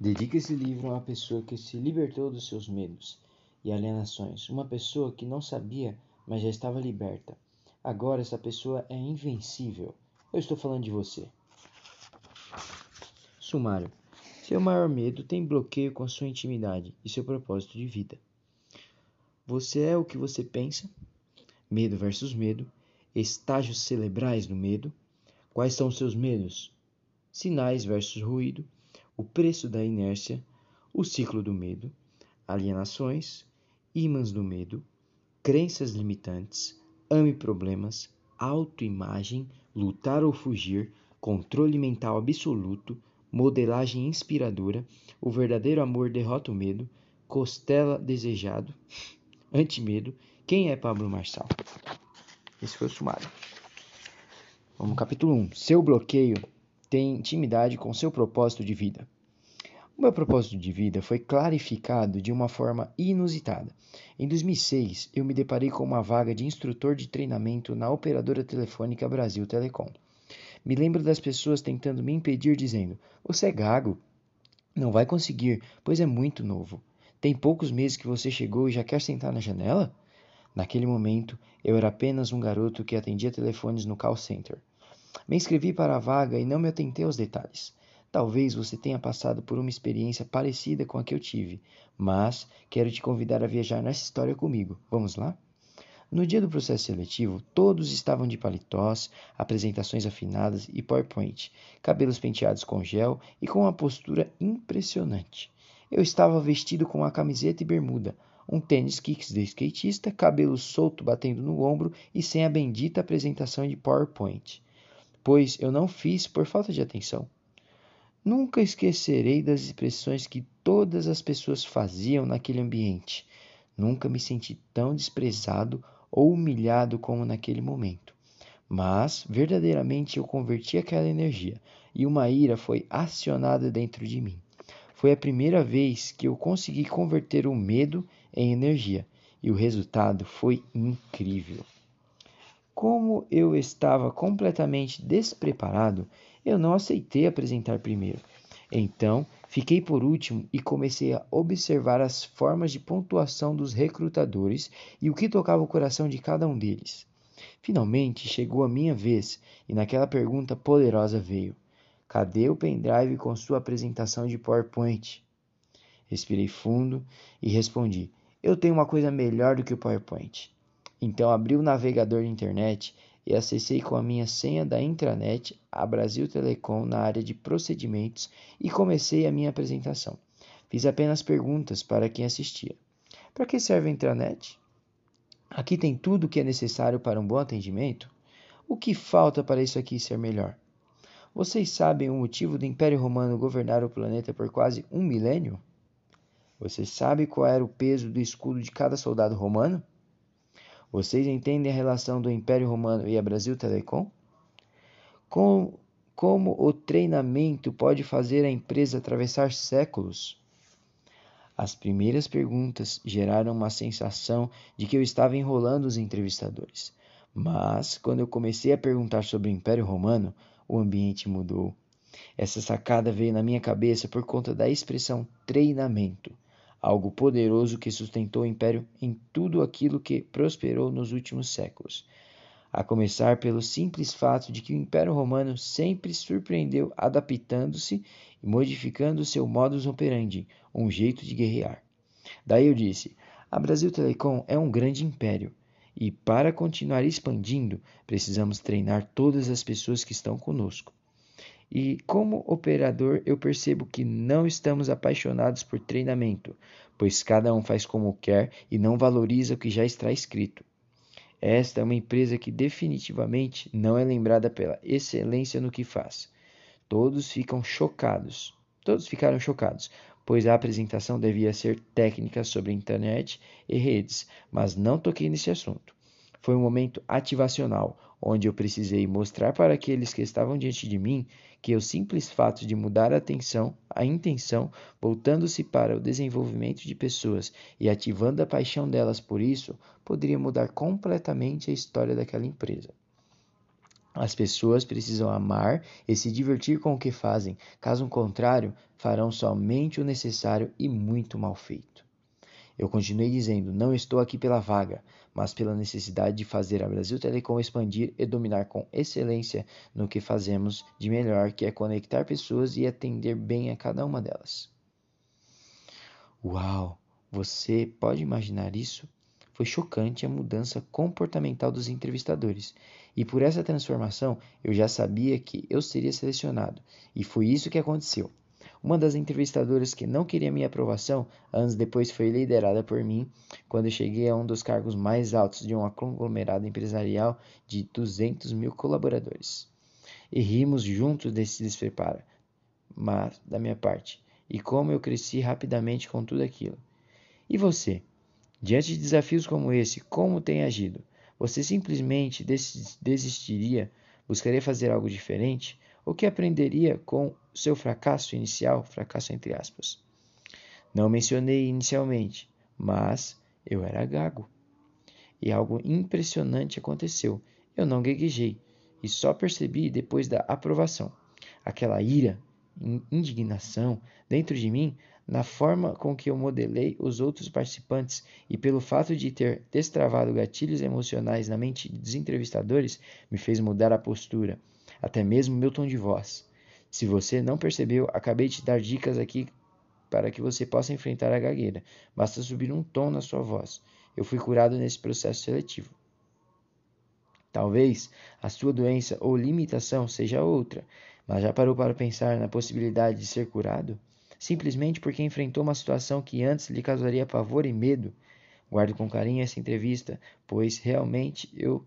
Dedica esse livro a uma pessoa que se libertou dos seus medos e alienações, uma pessoa que não sabia, mas já estava liberta. Agora essa pessoa é invencível. Eu estou falando de você. Sumário. Seu maior medo tem bloqueio com sua intimidade e seu propósito de vida. Você é o que você pensa? Medo versus medo. Estágios cerebrais do medo. Quais são seus medos? Sinais versus ruído. O preço da inércia. O ciclo do medo. Alienações. Ímãs do medo. Crenças limitantes. Ame problemas. Autoimagem. Lutar ou fugir. Controle mental absoluto modelagem inspiradora, o verdadeiro amor derrota o medo, costela desejado, antimedo, quem é Pablo Marçal? Esse foi o sumário. Vamos capítulo 1. Seu bloqueio tem intimidade com seu propósito de vida. O meu propósito de vida foi clarificado de uma forma inusitada. Em 2006, eu me deparei com uma vaga de instrutor de treinamento na operadora telefônica Brasil Telecom. Me lembro das pessoas tentando me impedir, dizendo: Você é gago. Não vai conseguir, pois é muito novo. Tem poucos meses que você chegou e já quer sentar na janela? Naquele momento, eu era apenas um garoto que atendia telefones no call center. Me inscrevi para a vaga e não me atentei aos detalhes. Talvez você tenha passado por uma experiência parecida com a que eu tive, mas quero te convidar a viajar nessa história comigo. Vamos lá? No dia do processo seletivo, todos estavam de paletós, apresentações afinadas e PowerPoint, cabelos penteados com gel e com uma postura impressionante. Eu estava vestido com uma camiseta e bermuda, um tênis kicks de skatista, cabelo solto batendo no ombro e sem a bendita apresentação de PowerPoint, pois eu não fiz por falta de atenção. Nunca esquecerei das expressões que todas as pessoas faziam naquele ambiente. Nunca me senti tão desprezado ou humilhado como naquele momento. Mas, verdadeiramente, eu converti aquela energia e uma ira foi acionada dentro de mim. Foi a primeira vez que eu consegui converter o medo em energia e o resultado foi incrível. Como eu estava completamente despreparado, eu não aceitei apresentar primeiro. Então, Fiquei por último e comecei a observar as formas de pontuação dos recrutadores e o que tocava o coração de cada um deles. Finalmente chegou a minha vez e naquela pergunta poderosa veio: Cadê o pendrive com sua apresentação de PowerPoint? Respirei fundo e respondi: Eu tenho uma coisa melhor do que o PowerPoint. Então abri o navegador de internet e acessei com a minha senha da intranet a Brasil Telecom na área de procedimentos e comecei a minha apresentação. Fiz apenas perguntas para quem assistia. Para que serve a intranet? Aqui tem tudo o que é necessário para um bom atendimento? O que falta para isso aqui ser melhor? Vocês sabem o motivo do Império Romano governar o planeta por quase um milênio? Você sabe qual era o peso do escudo de cada soldado romano? Vocês entendem a relação do Império Romano e a Brasil Telecom? Com, como o treinamento pode fazer a empresa atravessar séculos? As primeiras perguntas geraram uma sensação de que eu estava enrolando os entrevistadores. Mas, quando eu comecei a perguntar sobre o Império Romano, o ambiente mudou. Essa sacada veio na minha cabeça por conta da expressão treinamento algo poderoso que sustentou o império em tudo aquilo que prosperou nos últimos séculos. A começar pelo simples fato de que o Império Romano sempre surpreendeu adaptando-se e modificando seu modus operandi, um jeito de guerrear. Daí eu disse: a Brasil Telecom é um grande império e, para continuar expandindo, precisamos treinar todas as pessoas que estão conosco. E como operador, eu percebo que não estamos apaixonados por treinamento, pois cada um faz como quer e não valoriza o que já está escrito. Esta é uma empresa que definitivamente não é lembrada pela excelência no que faz. Todos ficam chocados. Todos ficaram chocados, pois a apresentação devia ser técnica sobre internet e redes, mas não toquei nesse assunto. Foi um momento ativacional, onde eu precisei mostrar para aqueles que estavam diante de mim que o simples fato de mudar a atenção, a intenção, voltando-se para o desenvolvimento de pessoas e ativando a paixão delas por isso, poderia mudar completamente a história daquela empresa. As pessoas precisam amar e se divertir com o que fazem, caso contrário, farão somente o necessário e muito mal feito. Eu continuei dizendo: não estou aqui pela vaga, mas pela necessidade de fazer a Brasil Telecom expandir e dominar com excelência no que fazemos de melhor, que é conectar pessoas e atender bem a cada uma delas. Uau! Você pode imaginar isso? Foi chocante a mudança comportamental dos entrevistadores, e por essa transformação eu já sabia que eu seria selecionado, e foi isso que aconteceu. Uma das entrevistadoras que não queria minha aprovação, anos depois foi liderada por mim quando cheguei a um dos cargos mais altos de um conglomerado empresarial de 200 mil colaboradores. E rimos juntos desse despreparo, mas da minha parte, e como eu cresci rapidamente com tudo aquilo. E você? Diante de desafios como esse, como tem agido? Você simplesmente desistiria? Buscaria fazer algo diferente? O que aprenderia com seu fracasso inicial, fracasso entre aspas? Não mencionei inicialmente, mas eu era gago. E algo impressionante aconteceu. Eu não gaguejei e só percebi depois da aprovação. Aquela ira, indignação dentro de mim na forma com que eu modelei os outros participantes e pelo fato de ter destravado gatilhos emocionais na mente dos entrevistadores, me fez mudar a postura, até mesmo meu tom de voz. Se você não percebeu, acabei de dar dicas aqui para que você possa enfrentar a gagueira. Basta subir um tom na sua voz. Eu fui curado nesse processo seletivo. Talvez a sua doença ou limitação seja outra, mas já parou para pensar na possibilidade de ser curado? simplesmente porque enfrentou uma situação que antes lhe causaria pavor e medo. Guardo com carinho essa entrevista, pois realmente eu